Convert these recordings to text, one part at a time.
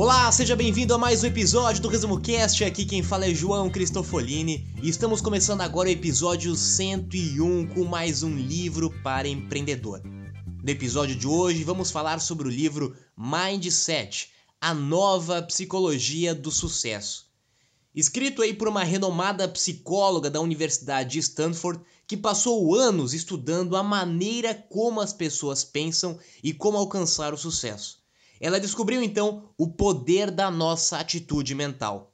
Olá, seja bem-vindo a mais um episódio do Resumo Cast. Aqui quem fala é João Cristofolini e estamos começando agora o episódio 101 com mais um livro para empreendedor. No episódio de hoje vamos falar sobre o livro Mindset, a nova psicologia do sucesso. Escrito aí por uma renomada psicóloga da Universidade de Stanford que passou anos estudando a maneira como as pessoas pensam e como alcançar o sucesso. Ela descobriu então o poder da nossa atitude mental.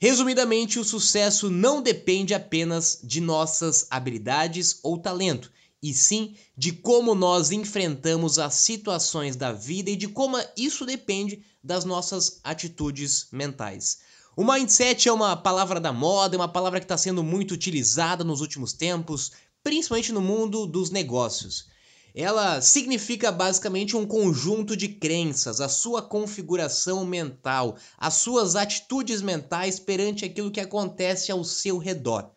Resumidamente, o sucesso não depende apenas de nossas habilidades ou talento, e sim de como nós enfrentamos as situações da vida e de como isso depende das nossas atitudes mentais. O mindset é uma palavra da moda, é uma palavra que está sendo muito utilizada nos últimos tempos, principalmente no mundo dos negócios. Ela significa basicamente um conjunto de crenças, a sua configuração mental, as suas atitudes mentais perante aquilo que acontece ao seu redor.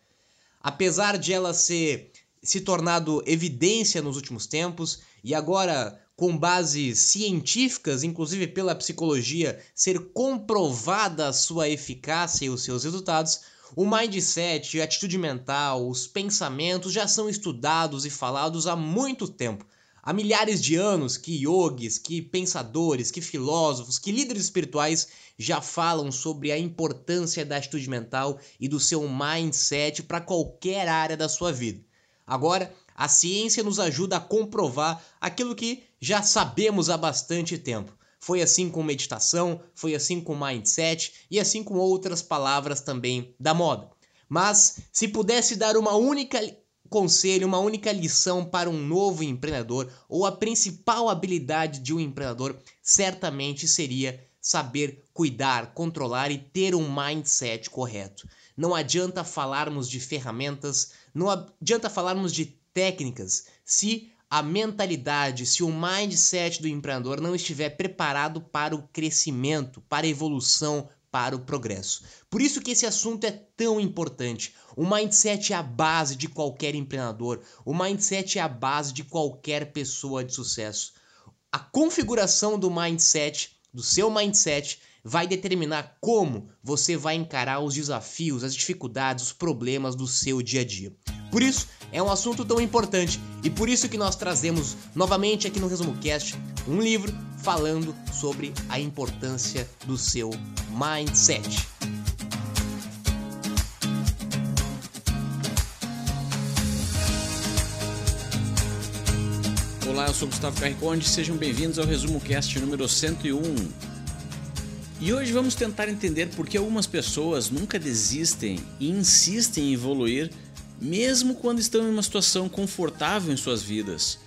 Apesar de ela ser se tornado evidência nos últimos tempos e agora com bases científicas, inclusive pela psicologia, ser comprovada a sua eficácia e os seus resultados, o mindset, a atitude mental, os pensamentos já são estudados e falados há muito tempo. Há milhares de anos que yogis, que pensadores, que filósofos, que líderes espirituais já falam sobre a importância da atitude mental e do seu mindset para qualquer área da sua vida. Agora, a ciência nos ajuda a comprovar aquilo que já sabemos há bastante tempo. Foi assim com meditação, foi assim com mindset e assim com outras palavras também da moda. Mas se pudesse dar uma única conselho, uma única lição para um novo empreendedor ou a principal habilidade de um empreendedor certamente seria saber cuidar, controlar e ter um mindset correto. Não adianta falarmos de ferramentas, não adianta falarmos de técnicas se a mentalidade, se o mindset do empreendedor não estiver preparado para o crescimento, para a evolução, para o progresso. Por isso que esse assunto é tão importante. O mindset é a base de qualquer empreendedor, o mindset é a base de qualquer pessoa de sucesso. A configuração do mindset, do seu mindset, vai determinar como você vai encarar os desafios, as dificuldades, os problemas do seu dia a dia. Por isso, é um assunto tão importante e por isso que nós trazemos novamente aqui no Resumo Cast um livro falando sobre a importância do seu mindset. Olá, eu sou Gustavo Carriconde, sejam bem-vindos ao Resumo Cast número 101. E hoje vamos tentar entender por que algumas pessoas nunca desistem e insistem em evoluir mesmo quando estão em uma situação confortável em suas vidas.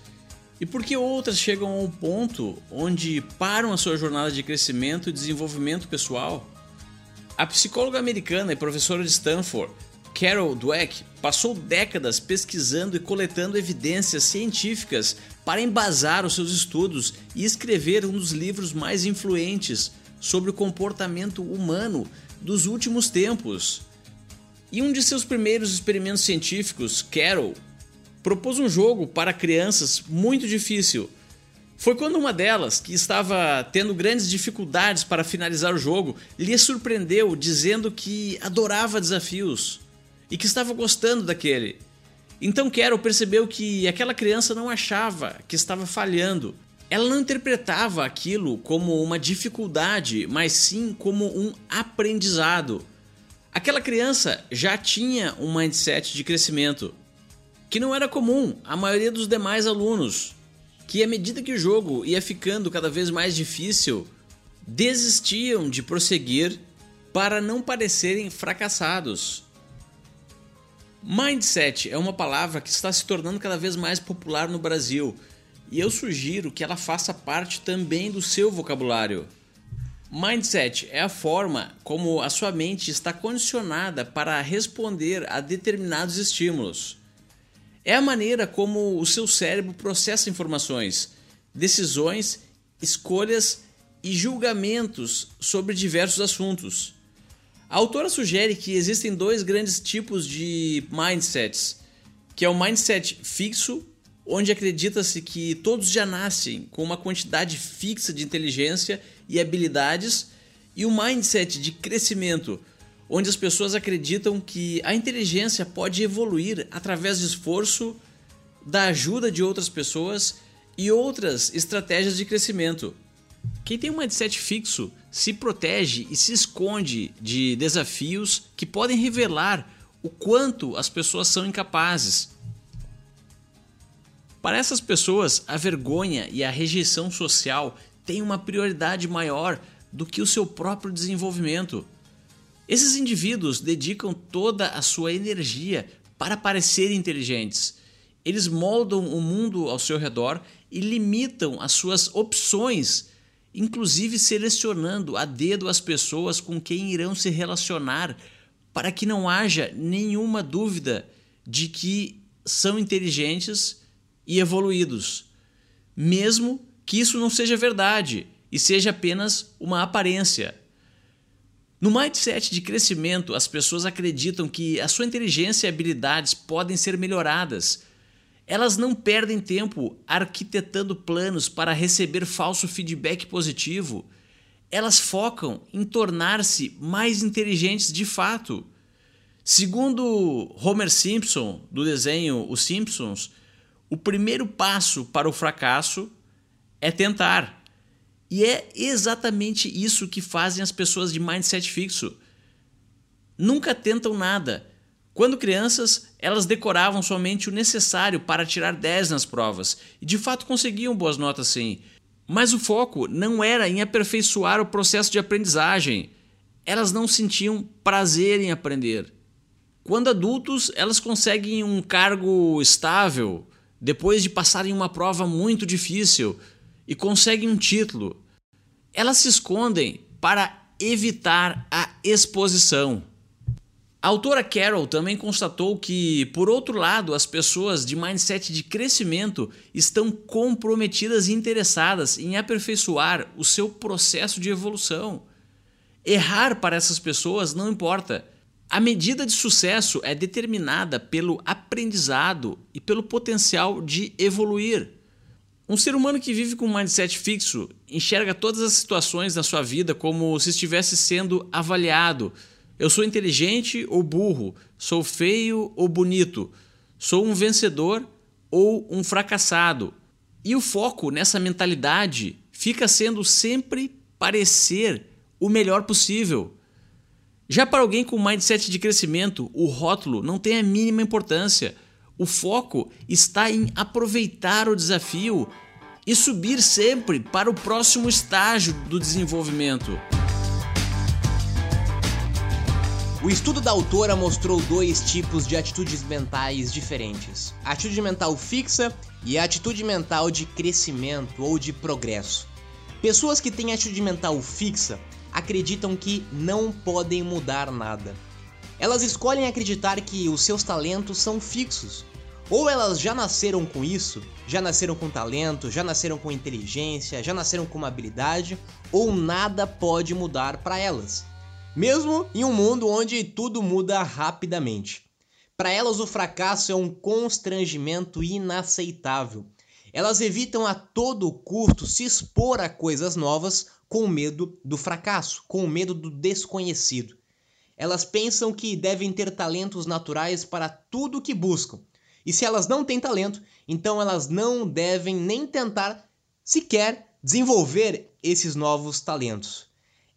E por que outras chegam a um ponto onde param a sua jornada de crescimento e desenvolvimento pessoal? A psicóloga americana e professora de Stanford, Carol Dweck, passou décadas pesquisando e coletando evidências científicas para embasar os seus estudos e escrever um dos livros mais influentes sobre o comportamento humano dos últimos tempos. Em um de seus primeiros experimentos científicos, Carol propôs um jogo para crianças muito difícil. Foi quando uma delas, que estava tendo grandes dificuldades para finalizar o jogo, lhe surpreendeu dizendo que adorava desafios e que estava gostando daquele. Então Carol percebeu que aquela criança não achava que estava falhando. Ela não interpretava aquilo como uma dificuldade, mas sim como um aprendizado. Aquela criança já tinha um mindset de crescimento que não era comum à maioria dos demais alunos, que à medida que o jogo ia ficando cada vez mais difícil, desistiam de prosseguir para não parecerem fracassados. Mindset é uma palavra que está se tornando cada vez mais popular no Brasil e eu sugiro que ela faça parte também do seu vocabulário. Mindset é a forma como a sua mente está condicionada para responder a determinados estímulos. É a maneira como o seu cérebro processa informações, decisões, escolhas e julgamentos sobre diversos assuntos. A autora sugere que existem dois grandes tipos de mindsets, que é o mindset fixo, onde acredita-se que todos já nascem com uma quantidade fixa de inteligência e habilidades, e o mindset de crescimento, onde as pessoas acreditam que a inteligência pode evoluir através de esforço, da ajuda de outras pessoas e outras estratégias de crescimento. Quem tem um mindset fixo se protege e se esconde de desafios que podem revelar o quanto as pessoas são incapazes. Para essas pessoas, a vergonha e a rejeição social têm uma prioridade maior do que o seu próprio desenvolvimento. Esses indivíduos dedicam toda a sua energia para parecer inteligentes. Eles moldam o mundo ao seu redor e limitam as suas opções inclusive selecionando a dedo as pessoas com quem irão se relacionar, para que não haja nenhuma dúvida de que são inteligentes e evoluídos, mesmo que isso não seja verdade e seja apenas uma aparência. No mindset de crescimento, as pessoas acreditam que a sua inteligência e habilidades podem ser melhoradas elas não perdem tempo arquitetando planos para receber falso feedback positivo. Elas focam em tornar-se mais inteligentes de fato. Segundo Homer Simpson, do desenho Os Simpsons, o primeiro passo para o fracasso é tentar. E é exatamente isso que fazem as pessoas de mindset fixo. Nunca tentam nada quando crianças, elas decoravam somente o necessário para tirar 10 nas provas e de fato conseguiam boas notas sim. Mas o foco não era em aperfeiçoar o processo de aprendizagem. Elas não sentiam prazer em aprender. Quando adultos, elas conseguem um cargo estável depois de passarem uma prova muito difícil e conseguem um título. Elas se escondem para evitar a exposição. A autora Carol também constatou que, por outro lado, as pessoas de mindset de crescimento estão comprometidas e interessadas em aperfeiçoar o seu processo de evolução. Errar para essas pessoas não importa. A medida de sucesso é determinada pelo aprendizado e pelo potencial de evoluir. Um ser humano que vive com um mindset fixo enxerga todas as situações da sua vida como se estivesse sendo avaliado eu sou inteligente ou burro? Sou feio ou bonito? Sou um vencedor ou um fracassado? E o foco nessa mentalidade fica sendo sempre parecer o melhor possível. Já para alguém com mindset de crescimento, o rótulo não tem a mínima importância. O foco está em aproveitar o desafio e subir sempre para o próximo estágio do desenvolvimento. O estudo da autora mostrou dois tipos de atitudes mentais diferentes: a atitude mental fixa e a atitude mental de crescimento ou de progresso. Pessoas que têm atitude mental fixa acreditam que não podem mudar nada. Elas escolhem acreditar que os seus talentos são fixos. Ou elas já nasceram com isso, já nasceram com talento, já nasceram com inteligência, já nasceram com uma habilidade, ou nada pode mudar para elas mesmo em um mundo onde tudo muda rapidamente. Para elas, o fracasso é um constrangimento inaceitável. Elas evitam a todo custo se expor a coisas novas com medo do fracasso, com medo do desconhecido. Elas pensam que devem ter talentos naturais para tudo que buscam. E se elas não têm talento, então elas não devem nem tentar sequer desenvolver esses novos talentos.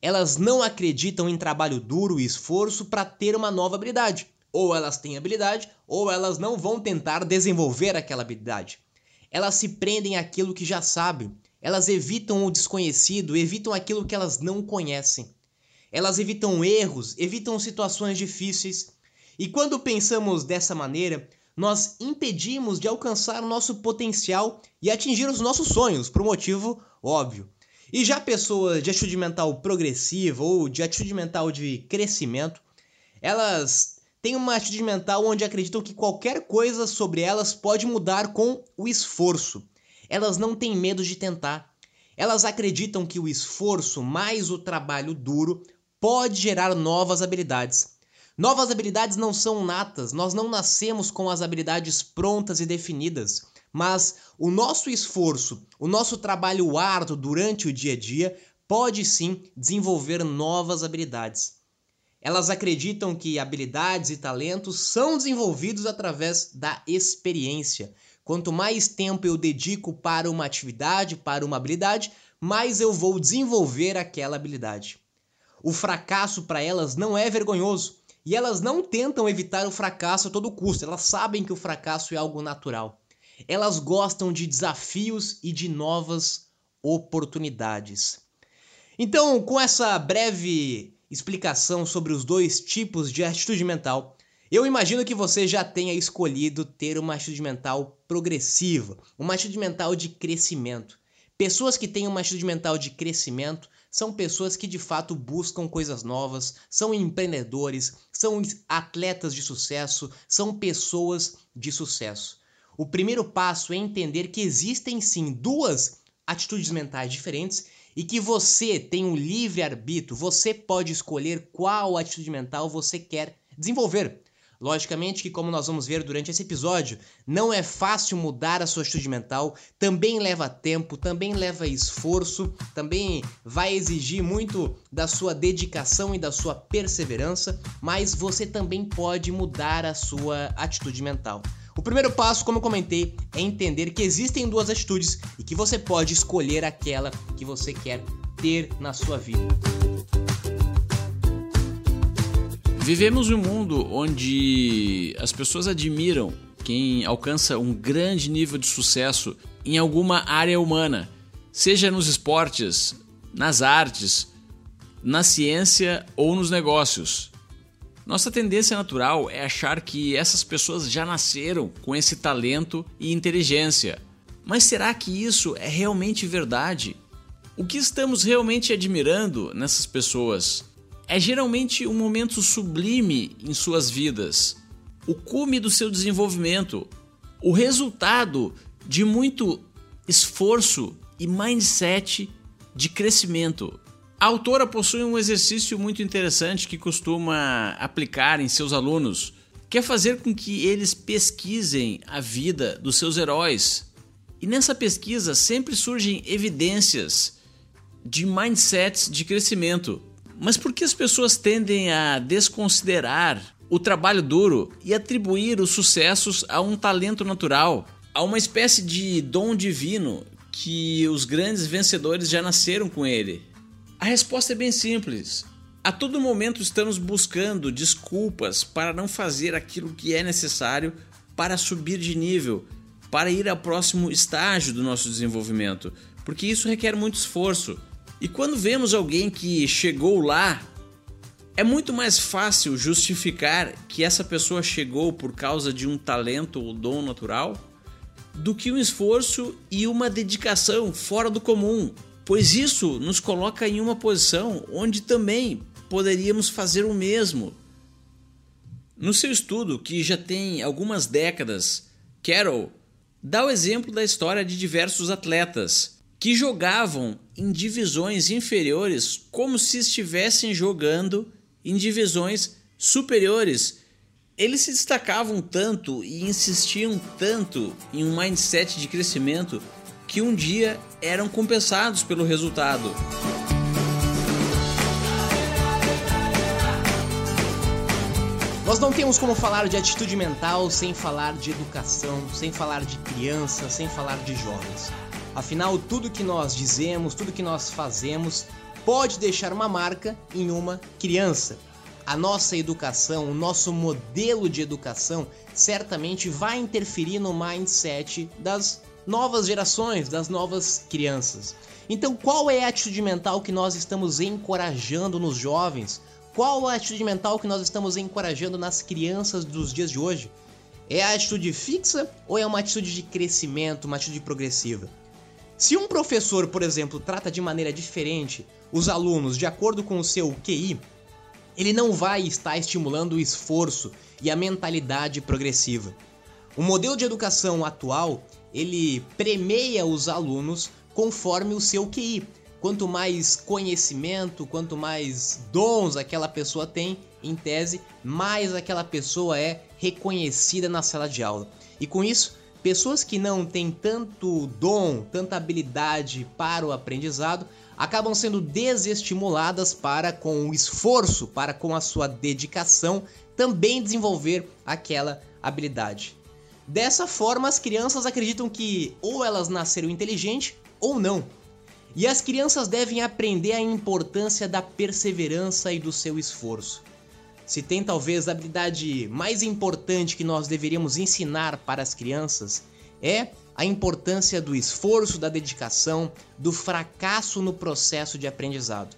Elas não acreditam em trabalho duro e esforço para ter uma nova habilidade. Ou elas têm habilidade, ou elas não vão tentar desenvolver aquela habilidade. Elas se prendem àquilo que já sabem. Elas evitam o desconhecido, evitam aquilo que elas não conhecem. Elas evitam erros, evitam situações difíceis. E quando pensamos dessa maneira, nós impedimos de alcançar o nosso potencial e atingir os nossos sonhos, por um motivo óbvio. E já pessoas de atitude mental progressiva ou de atitude mental de crescimento, elas têm uma atitude mental onde acreditam que qualquer coisa sobre elas pode mudar com o esforço. Elas não têm medo de tentar. Elas acreditam que o esforço mais o trabalho duro pode gerar novas habilidades. Novas habilidades não são natas, nós não nascemos com as habilidades prontas e definidas. Mas o nosso esforço, o nosso trabalho árduo durante o dia a dia pode sim desenvolver novas habilidades. Elas acreditam que habilidades e talentos são desenvolvidos através da experiência. Quanto mais tempo eu dedico para uma atividade, para uma habilidade, mais eu vou desenvolver aquela habilidade. O fracasso para elas não é vergonhoso e elas não tentam evitar o fracasso a todo custo, elas sabem que o fracasso é algo natural. Elas gostam de desafios e de novas oportunidades. Então, com essa breve explicação sobre os dois tipos de atitude mental, eu imagino que você já tenha escolhido ter uma atitude mental progressiva, uma atitude mental de crescimento. Pessoas que têm uma atitude mental de crescimento são pessoas que de fato buscam coisas novas, são empreendedores, são atletas de sucesso, são pessoas de sucesso. O primeiro passo é entender que existem sim duas atitudes mentais diferentes e que você tem um livre arbítrio, você pode escolher qual atitude mental você quer desenvolver. Logicamente que, como nós vamos ver durante esse episódio, não é fácil mudar a sua atitude mental, também leva tempo, também leva esforço, também vai exigir muito da sua dedicação e da sua perseverança, mas você também pode mudar a sua atitude mental. O primeiro passo, como eu comentei, é entender que existem duas atitudes e que você pode escolher aquela que você quer ter na sua vida. Vivemos um mundo onde as pessoas admiram quem alcança um grande nível de sucesso em alguma área humana, seja nos esportes, nas artes, na ciência ou nos negócios. Nossa tendência natural é achar que essas pessoas já nasceram com esse talento e inteligência. Mas será que isso é realmente verdade? O que estamos realmente admirando nessas pessoas é geralmente um momento sublime em suas vidas, o cume do seu desenvolvimento, o resultado de muito esforço e mindset de crescimento. A autora possui um exercício muito interessante que costuma aplicar em seus alunos, que é fazer com que eles pesquisem a vida dos seus heróis. E nessa pesquisa sempre surgem evidências de mindsets de crescimento. Mas por que as pessoas tendem a desconsiderar o trabalho duro e atribuir os sucessos a um talento natural, a uma espécie de dom divino que os grandes vencedores já nasceram com ele? A resposta é bem simples. A todo momento estamos buscando desculpas para não fazer aquilo que é necessário para subir de nível, para ir ao próximo estágio do nosso desenvolvimento, porque isso requer muito esforço. E quando vemos alguém que chegou lá, é muito mais fácil justificar que essa pessoa chegou por causa de um talento ou dom natural do que um esforço e uma dedicação fora do comum pois isso nos coloca em uma posição onde também poderíamos fazer o mesmo. No seu estudo, que já tem algumas décadas, Carol dá o exemplo da história de diversos atletas que jogavam em divisões inferiores como se estivessem jogando em divisões superiores. Eles se destacavam tanto e insistiam tanto em um mindset de crescimento que um dia eram compensados pelo resultado. Nós não temos como falar de atitude mental sem falar de educação, sem falar de criança, sem falar de jovens. Afinal, tudo que nós dizemos, tudo que nós fazemos pode deixar uma marca em uma criança. A nossa educação, o nosso modelo de educação certamente vai interferir no mindset das novas gerações, das novas crianças. Então, qual é a atitude mental que nós estamos encorajando nos jovens? Qual a atitude mental que nós estamos encorajando nas crianças dos dias de hoje? É a atitude fixa ou é uma atitude de crescimento, uma atitude progressiva? Se um professor, por exemplo, trata de maneira diferente os alunos de acordo com o seu QI, ele não vai estar estimulando o esforço e a mentalidade progressiva. O modelo de educação atual, ele premeia os alunos conforme o seu QI. Quanto mais conhecimento, quanto mais dons aquela pessoa tem, em tese, mais aquela pessoa é reconhecida na sala de aula. E com isso, pessoas que não têm tanto dom, tanta habilidade para o aprendizado, acabam sendo desestimuladas para, com o esforço, para com a sua dedicação, também desenvolver aquela habilidade. Dessa forma, as crianças acreditam que ou elas nasceram inteligentes ou não. E as crianças devem aprender a importância da perseverança e do seu esforço. Se tem talvez a habilidade mais importante que nós deveríamos ensinar para as crianças, é a importância do esforço, da dedicação, do fracasso no processo de aprendizado.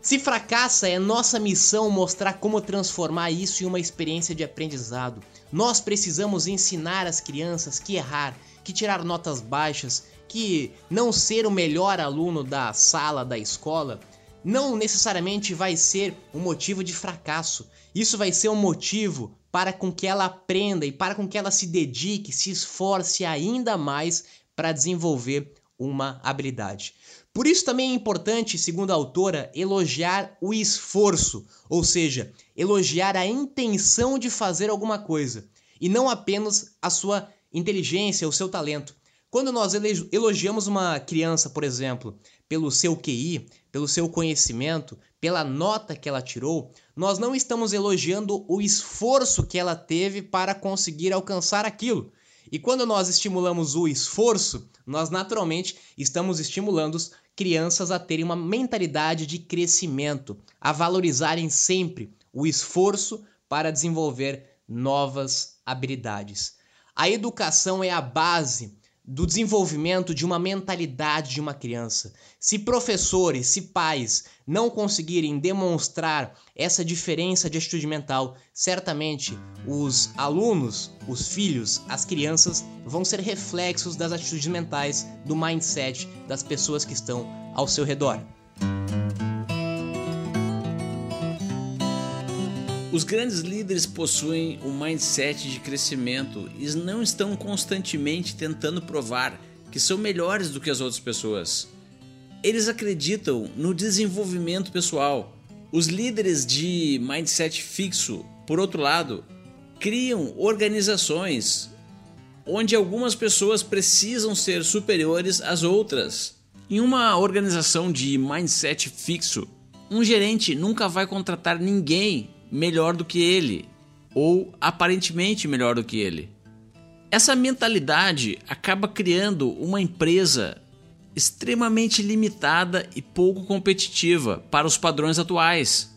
Se fracassa, é nossa missão mostrar como transformar isso em uma experiência de aprendizado. Nós precisamos ensinar as crianças que errar, que tirar notas baixas, que não ser o melhor aluno da sala da escola não necessariamente vai ser um motivo de fracasso. Isso vai ser um motivo para com que ela aprenda e para com que ela se dedique, se esforce ainda mais para desenvolver uma habilidade. Por isso também é importante, segundo a autora, elogiar o esforço, ou seja, elogiar a intenção de fazer alguma coisa e não apenas a sua inteligência, o seu talento. Quando nós elogiamos uma criança, por exemplo, pelo seu QI, pelo seu conhecimento, pela nota que ela tirou, nós não estamos elogiando o esforço que ela teve para conseguir alcançar aquilo. E quando nós estimulamos o esforço, nós naturalmente estamos estimulando crianças a terem uma mentalidade de crescimento, a valorizarem sempre o esforço para desenvolver novas habilidades. A educação é a base do desenvolvimento de uma mentalidade de uma criança. Se professores, se pais não conseguirem demonstrar essa diferença de atitude mental, certamente os alunos, os filhos, as crianças vão ser reflexos das atitudes mentais, do mindset das pessoas que estão ao seu redor. Os grandes líderes possuem um mindset de crescimento e não estão constantemente tentando provar que são melhores do que as outras pessoas. Eles acreditam no desenvolvimento pessoal. Os líderes de mindset fixo, por outro lado, criam organizações onde algumas pessoas precisam ser superiores às outras. Em uma organização de mindset fixo, um gerente nunca vai contratar ninguém melhor do que ele ou aparentemente melhor do que ele. Essa mentalidade acaba criando uma empresa extremamente limitada e pouco competitiva para os padrões atuais.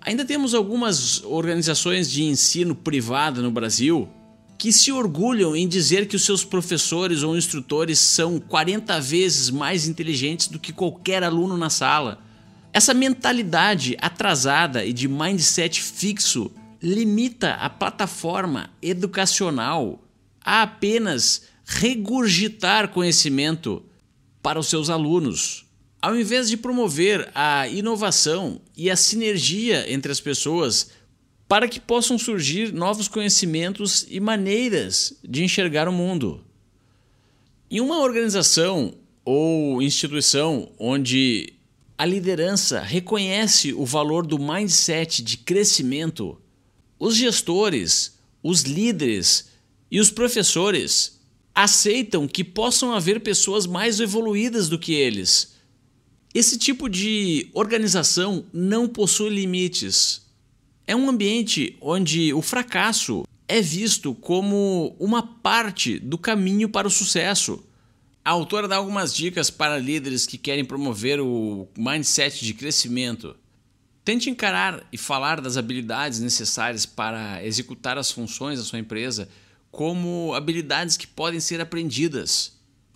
Ainda temos algumas organizações de ensino privada no Brasil que se orgulham em dizer que os seus professores ou instrutores são 40 vezes mais inteligentes do que qualquer aluno na sala essa mentalidade atrasada e de mindset fixo limita a plataforma educacional a apenas regurgitar conhecimento para os seus alunos, ao invés de promover a inovação e a sinergia entre as pessoas para que possam surgir novos conhecimentos e maneiras de enxergar o mundo. Em uma organização ou instituição onde a liderança reconhece o valor do mindset de crescimento, os gestores, os líderes e os professores aceitam que possam haver pessoas mais evoluídas do que eles. Esse tipo de organização não possui limites. É um ambiente onde o fracasso é visto como uma parte do caminho para o sucesso. A autora dá algumas dicas para líderes que querem promover o mindset de crescimento. Tente encarar e falar das habilidades necessárias para executar as funções da sua empresa como habilidades que podem ser aprendidas.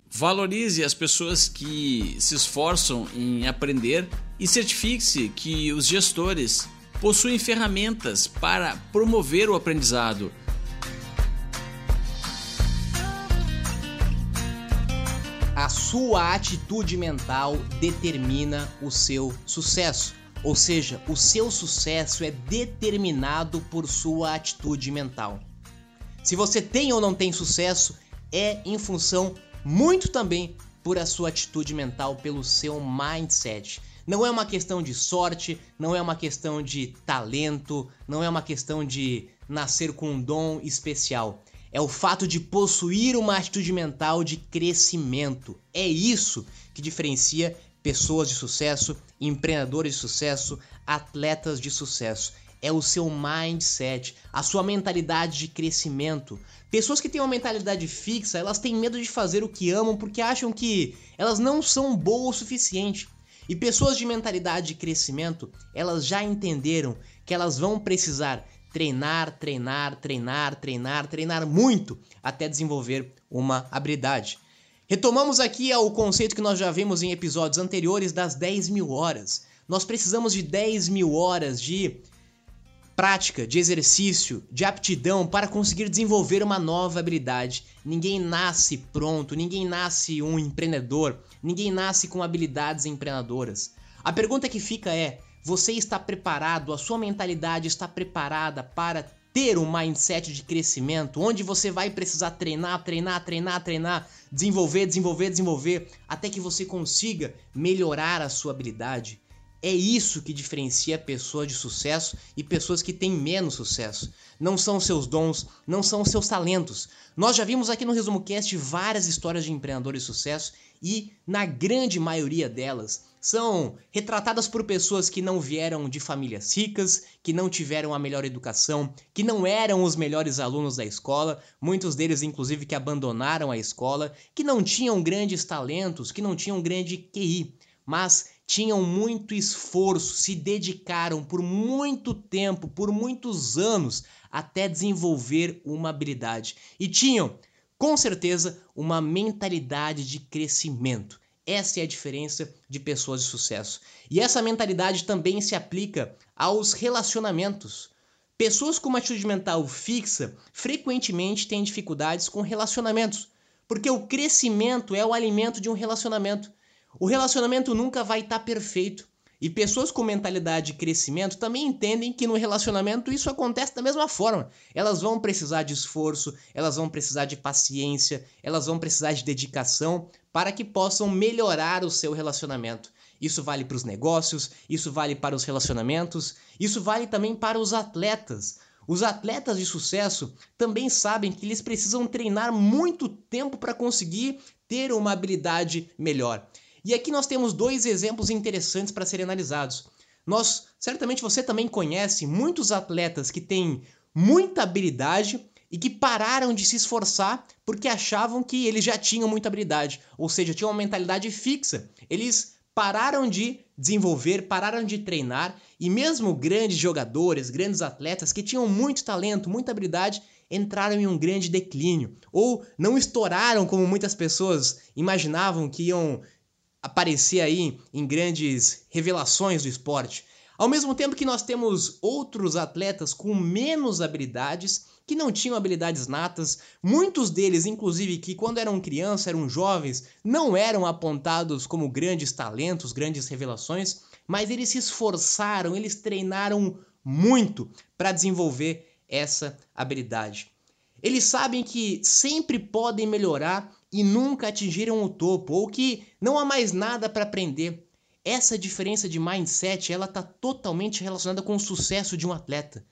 Valorize as pessoas que se esforçam em aprender e certifique-se que os gestores possuem ferramentas para promover o a sua atitude mental determina o seu sucesso. Ou seja, o seu sucesso é determinado por sua atitude mental. Se você tem ou não tem sucesso, é em função muito também por a sua atitude mental, pelo seu mindset. Não é uma questão de sorte, não é uma questão de talento, não é uma questão de nascer com um dom especial. É o fato de possuir uma atitude mental de crescimento. É isso que diferencia pessoas de sucesso, empreendedores de sucesso, atletas de sucesso. É o seu mindset, a sua mentalidade de crescimento. Pessoas que têm uma mentalidade fixa, elas têm medo de fazer o que amam porque acham que elas não são boas o suficiente. E pessoas de mentalidade de crescimento, elas já entenderam que elas vão precisar treinar, treinar, treinar, treinar, treinar muito até desenvolver uma habilidade. Retomamos aqui o conceito que nós já vimos em episódios anteriores das 10 mil horas. Nós precisamos de 10 mil horas de prática, de exercício, de aptidão para conseguir desenvolver uma nova habilidade. Ninguém nasce pronto, ninguém nasce um empreendedor, ninguém nasce com habilidades empreendedoras. A pergunta que fica é: você está preparado, a sua mentalidade está preparada para ter um mindset de crescimento, onde você vai precisar treinar, treinar, treinar, treinar, desenvolver, desenvolver, desenvolver, até que você consiga melhorar a sua habilidade. É isso que diferencia pessoas de sucesso e pessoas que têm menos sucesso. Não são seus dons, não são seus talentos. Nós já vimos aqui no Resumo Cast várias histórias de empreendedores de sucesso e, na grande maioria delas, são retratadas por pessoas que não vieram de famílias ricas, que não tiveram a melhor educação, que não eram os melhores alunos da escola, muitos deles, inclusive, que abandonaram a escola, que não tinham grandes talentos, que não tinham grande QI, mas tinham muito esforço, se dedicaram por muito tempo, por muitos anos, até desenvolver uma habilidade. E tinham, com certeza, uma mentalidade de crescimento. Essa é a diferença de pessoas de sucesso. E essa mentalidade também se aplica aos relacionamentos. Pessoas com uma atitude mental fixa frequentemente têm dificuldades com relacionamentos, porque o crescimento é o alimento de um relacionamento. O relacionamento nunca vai estar tá perfeito. E pessoas com mentalidade de crescimento também entendem que no relacionamento isso acontece da mesma forma. Elas vão precisar de esforço, elas vão precisar de paciência, elas vão precisar de dedicação para que possam melhorar o seu relacionamento. Isso vale para os negócios, isso vale para os relacionamentos, isso vale também para os atletas. Os atletas de sucesso também sabem que eles precisam treinar muito tempo para conseguir ter uma habilidade melhor. E aqui nós temos dois exemplos interessantes para serem analisados. Nós, certamente você também conhece muitos atletas que têm muita habilidade e que pararam de se esforçar porque achavam que eles já tinham muita habilidade, ou seja, tinham uma mentalidade fixa. Eles pararam de desenvolver, pararam de treinar e mesmo grandes jogadores, grandes atletas que tinham muito talento, muita habilidade, entraram em um grande declínio ou não estouraram como muitas pessoas imaginavam que iam aparecer aí em grandes revelações do esporte. Ao mesmo tempo que nós temos outros atletas com menos habilidades, que não tinham habilidades natas, muitos deles, inclusive, que quando eram crianças, eram jovens, não eram apontados como grandes talentos, grandes revelações, mas eles se esforçaram, eles treinaram muito para desenvolver essa habilidade. Eles sabem que sempre podem melhorar e nunca atingiram o topo, ou que não há mais nada para aprender. Essa diferença de mindset, ela está totalmente relacionada com o sucesso de um atleta.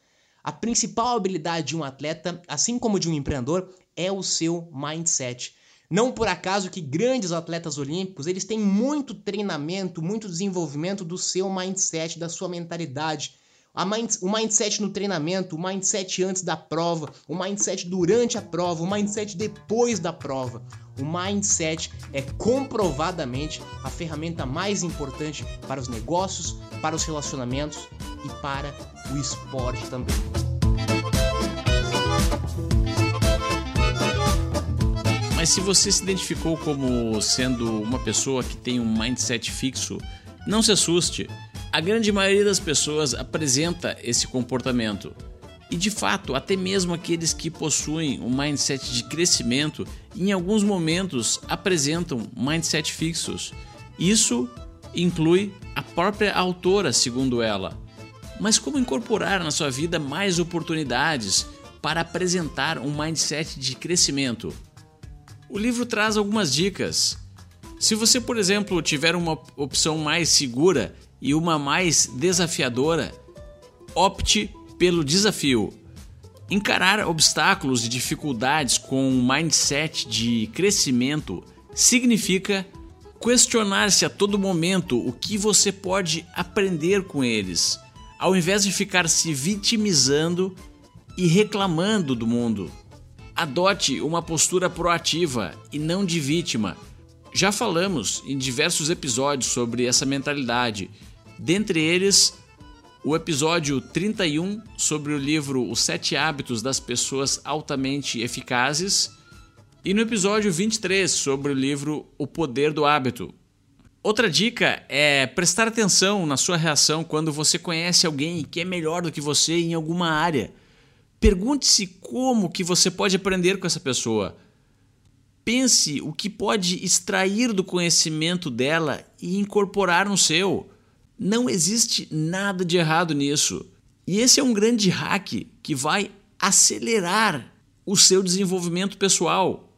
A principal habilidade de um atleta, assim como de um empreendedor, é o seu mindset. Não por acaso que grandes atletas olímpicos, eles têm muito treinamento, muito desenvolvimento do seu mindset, da sua mentalidade, Mind, o mindset no treinamento, o mindset antes da prova, o mindset durante a prova, o mindset depois da prova. O mindset é comprovadamente a ferramenta mais importante para os negócios, para os relacionamentos e para o esporte também. Mas se você se identificou como sendo uma pessoa que tem um mindset fixo, não se assuste. A grande maioria das pessoas apresenta esse comportamento. E de fato, até mesmo aqueles que possuem um mindset de crescimento, em alguns momentos apresentam mindset fixos. Isso inclui a própria autora, segundo ela. Mas como incorporar na sua vida mais oportunidades para apresentar um mindset de crescimento? O livro traz algumas dicas. Se você, por exemplo, tiver uma opção mais segura e uma mais desafiadora, opte pelo desafio. Encarar obstáculos e dificuldades com um mindset de crescimento significa questionar-se a todo momento o que você pode aprender com eles, ao invés de ficar se vitimizando e reclamando do mundo. Adote uma postura proativa e não de vítima. Já falamos em diversos episódios sobre essa mentalidade, dentre eles o episódio 31 sobre o livro Os Sete Hábitos das Pessoas Altamente Eficazes e no episódio 23 sobre o livro O Poder do Hábito. Outra dica é prestar atenção na sua reação quando você conhece alguém que é melhor do que você em alguma área. Pergunte-se como que você pode aprender com essa pessoa. Pense o que pode extrair do conhecimento dela e incorporar no seu. Não existe nada de errado nisso. E esse é um grande hack que vai acelerar o seu desenvolvimento pessoal.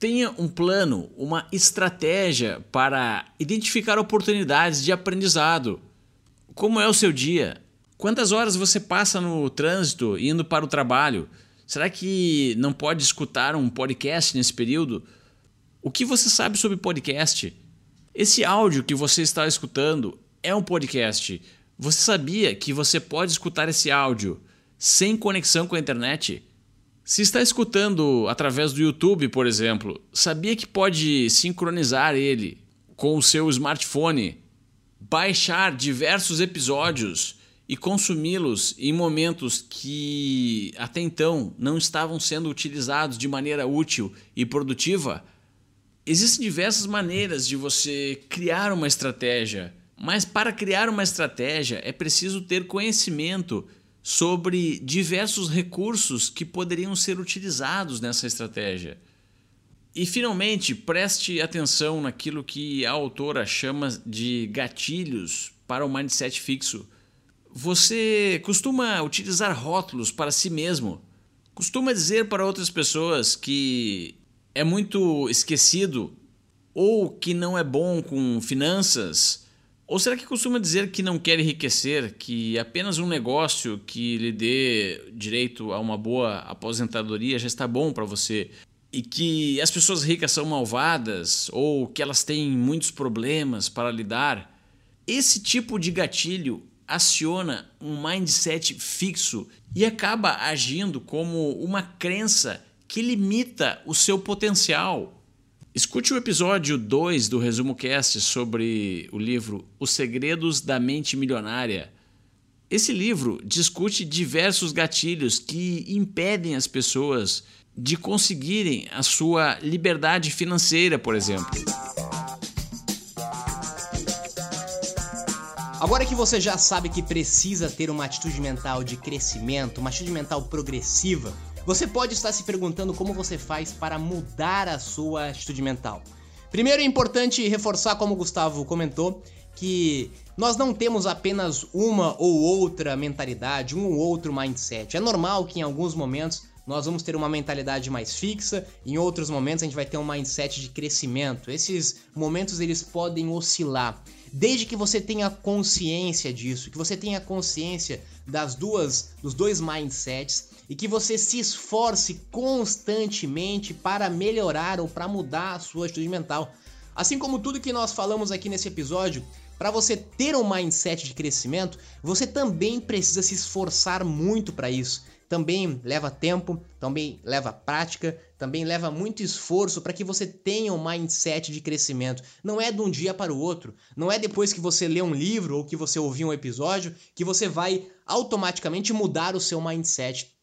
Tenha um plano, uma estratégia para identificar oportunidades de aprendizado. Como é o seu dia? Quantas horas você passa no trânsito indo para o trabalho? Será que não pode escutar um podcast nesse período? O que você sabe sobre podcast? Esse áudio que você está escutando é um podcast. Você sabia que você pode escutar esse áudio sem conexão com a internet? Se está escutando através do YouTube, por exemplo, sabia que pode sincronizar ele com o seu smartphone, baixar diversos episódios e consumi-los em momentos que até então não estavam sendo utilizados de maneira útil e produtiva? Existem diversas maneiras de você criar uma estratégia, mas para criar uma estratégia é preciso ter conhecimento sobre diversos recursos que poderiam ser utilizados nessa estratégia. E finalmente, preste atenção naquilo que a autora chama de gatilhos para o mindset fixo. Você costuma utilizar rótulos para si mesmo, costuma dizer para outras pessoas que é muito esquecido ou que não é bom com finanças ou será que costuma dizer que não quer enriquecer, que apenas um negócio que lhe dê direito a uma boa aposentadoria já está bom para você? E que as pessoas ricas são malvadas ou que elas têm muitos problemas para lidar? Esse tipo de gatilho aciona um mindset fixo e acaba agindo como uma crença que limita o seu potencial Escute o episódio 2 do Resumo Cast sobre o livro Os Segredos da Mente Milionária. Esse livro discute diversos gatilhos que impedem as pessoas de conseguirem a sua liberdade financeira, por exemplo. Agora que você já sabe que precisa ter uma atitude mental de crescimento, uma atitude mental progressiva, você pode estar se perguntando como você faz para mudar a sua atitude mental. Primeiro é importante reforçar, como o Gustavo comentou, que nós não temos apenas uma ou outra mentalidade, um ou outro mindset. É normal que em alguns momentos nós vamos ter uma mentalidade mais fixa, em outros momentos a gente vai ter um mindset de crescimento. Esses momentos eles podem oscilar. Desde que você tenha consciência disso, que você tenha consciência das duas, dos dois mindsets e que você se esforce constantemente para melhorar ou para mudar a sua atitude mental. Assim como tudo que nós falamos aqui nesse episódio, para você ter um mindset de crescimento, você também precisa se esforçar muito para isso também leva tempo, também leva prática, também leva muito esforço para que você tenha um mindset de crescimento. Não é de um dia para o outro, não é depois que você lê um livro ou que você ouvir um episódio que você vai automaticamente mudar o seu mindset.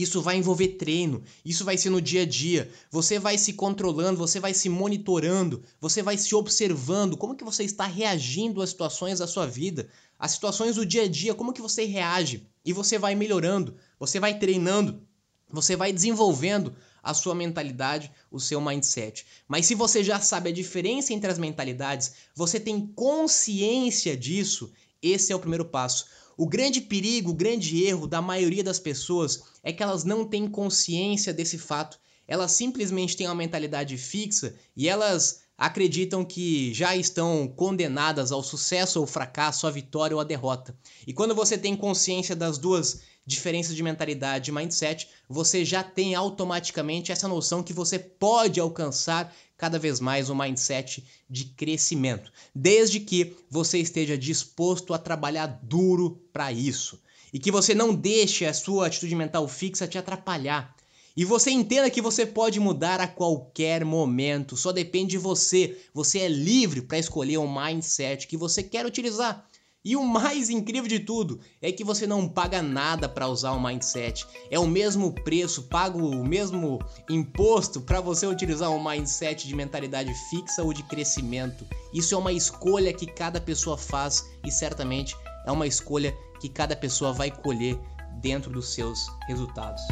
Isso vai envolver treino, isso vai ser no dia a dia. Você vai se controlando, você vai se monitorando, você vai se observando como que você está reagindo às situações da sua vida, às situações do dia a dia, como que você reage. E você vai melhorando, você vai treinando, você vai desenvolvendo a sua mentalidade, o seu mindset. Mas se você já sabe a diferença entre as mentalidades, você tem consciência disso, esse é o primeiro passo. O grande perigo, o grande erro da maioria das pessoas é que elas não têm consciência desse fato. Elas simplesmente têm uma mentalidade fixa e elas acreditam que já estão condenadas ao sucesso ou fracasso, à vitória ou à derrota. E quando você tem consciência das duas diferenças de mentalidade e mindset, você já tem automaticamente essa noção que você pode alcançar cada vez mais um mindset de crescimento, desde que você esteja disposto a trabalhar duro para isso e que você não deixe a sua atitude mental fixa te atrapalhar. E você entenda que você pode mudar a qualquer momento, só depende de você. Você é livre para escolher um mindset que você quer utilizar. E o mais incrível de tudo é que você não paga nada para usar o mindset. É o mesmo preço, pago o mesmo imposto para você utilizar um mindset de mentalidade fixa ou de crescimento. Isso é uma escolha que cada pessoa faz e certamente é uma escolha que cada pessoa vai colher dentro dos seus resultados.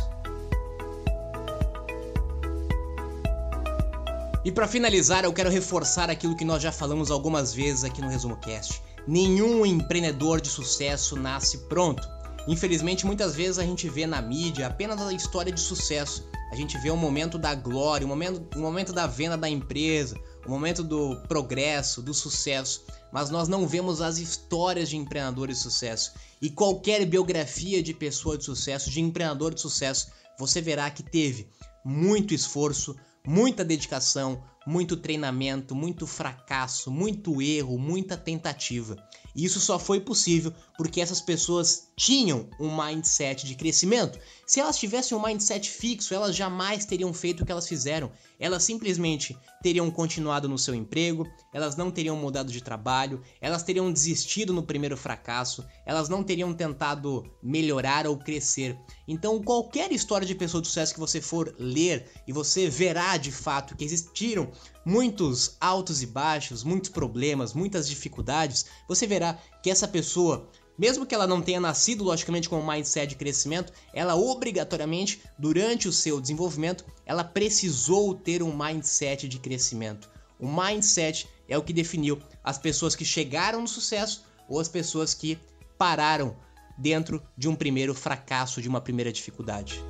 E para finalizar, eu quero reforçar aquilo que nós já falamos algumas vezes aqui no Resumo Cast. Nenhum empreendedor de sucesso nasce pronto. Infelizmente, muitas vezes a gente vê na mídia apenas a história de sucesso. A gente vê o momento da glória, o momento, o momento da venda da empresa, o momento do progresso, do sucesso, mas nós não vemos as histórias de empreendedores de sucesso. E qualquer biografia de pessoa de sucesso, de empreendedor de sucesso, você verá que teve muito esforço, muita dedicação, muito treinamento, muito fracasso, muito erro, muita tentativa. E isso só foi possível porque essas pessoas tinham um mindset de crescimento. Se elas tivessem um mindset fixo, elas jamais teriam feito o que elas fizeram. Elas simplesmente teriam continuado no seu emprego, elas não teriam mudado de trabalho, elas teriam desistido no primeiro fracasso, elas não teriam tentado melhorar ou crescer. Então, qualquer história de pessoa de sucesso que você for ler e você verá de fato que existiram muitos altos e baixos, muitos problemas, muitas dificuldades, você verá que essa pessoa mesmo que ela não tenha nascido, logicamente, com um mindset de crescimento, ela obrigatoriamente, durante o seu desenvolvimento, ela precisou ter um mindset de crescimento. O mindset é o que definiu as pessoas que chegaram no sucesso ou as pessoas que pararam dentro de um primeiro fracasso, de uma primeira dificuldade.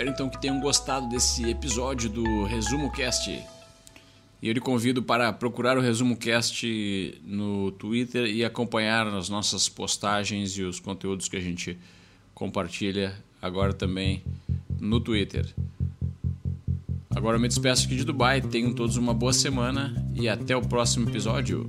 Espero então que tenham gostado desse episódio do Resumo Cast. E eu lhe convido para procurar o Resumo Cast no Twitter e acompanhar as nossas postagens e os conteúdos que a gente compartilha agora também no Twitter. Agora eu me despeço aqui de Dubai. Tenham todos uma boa semana e até o próximo episódio.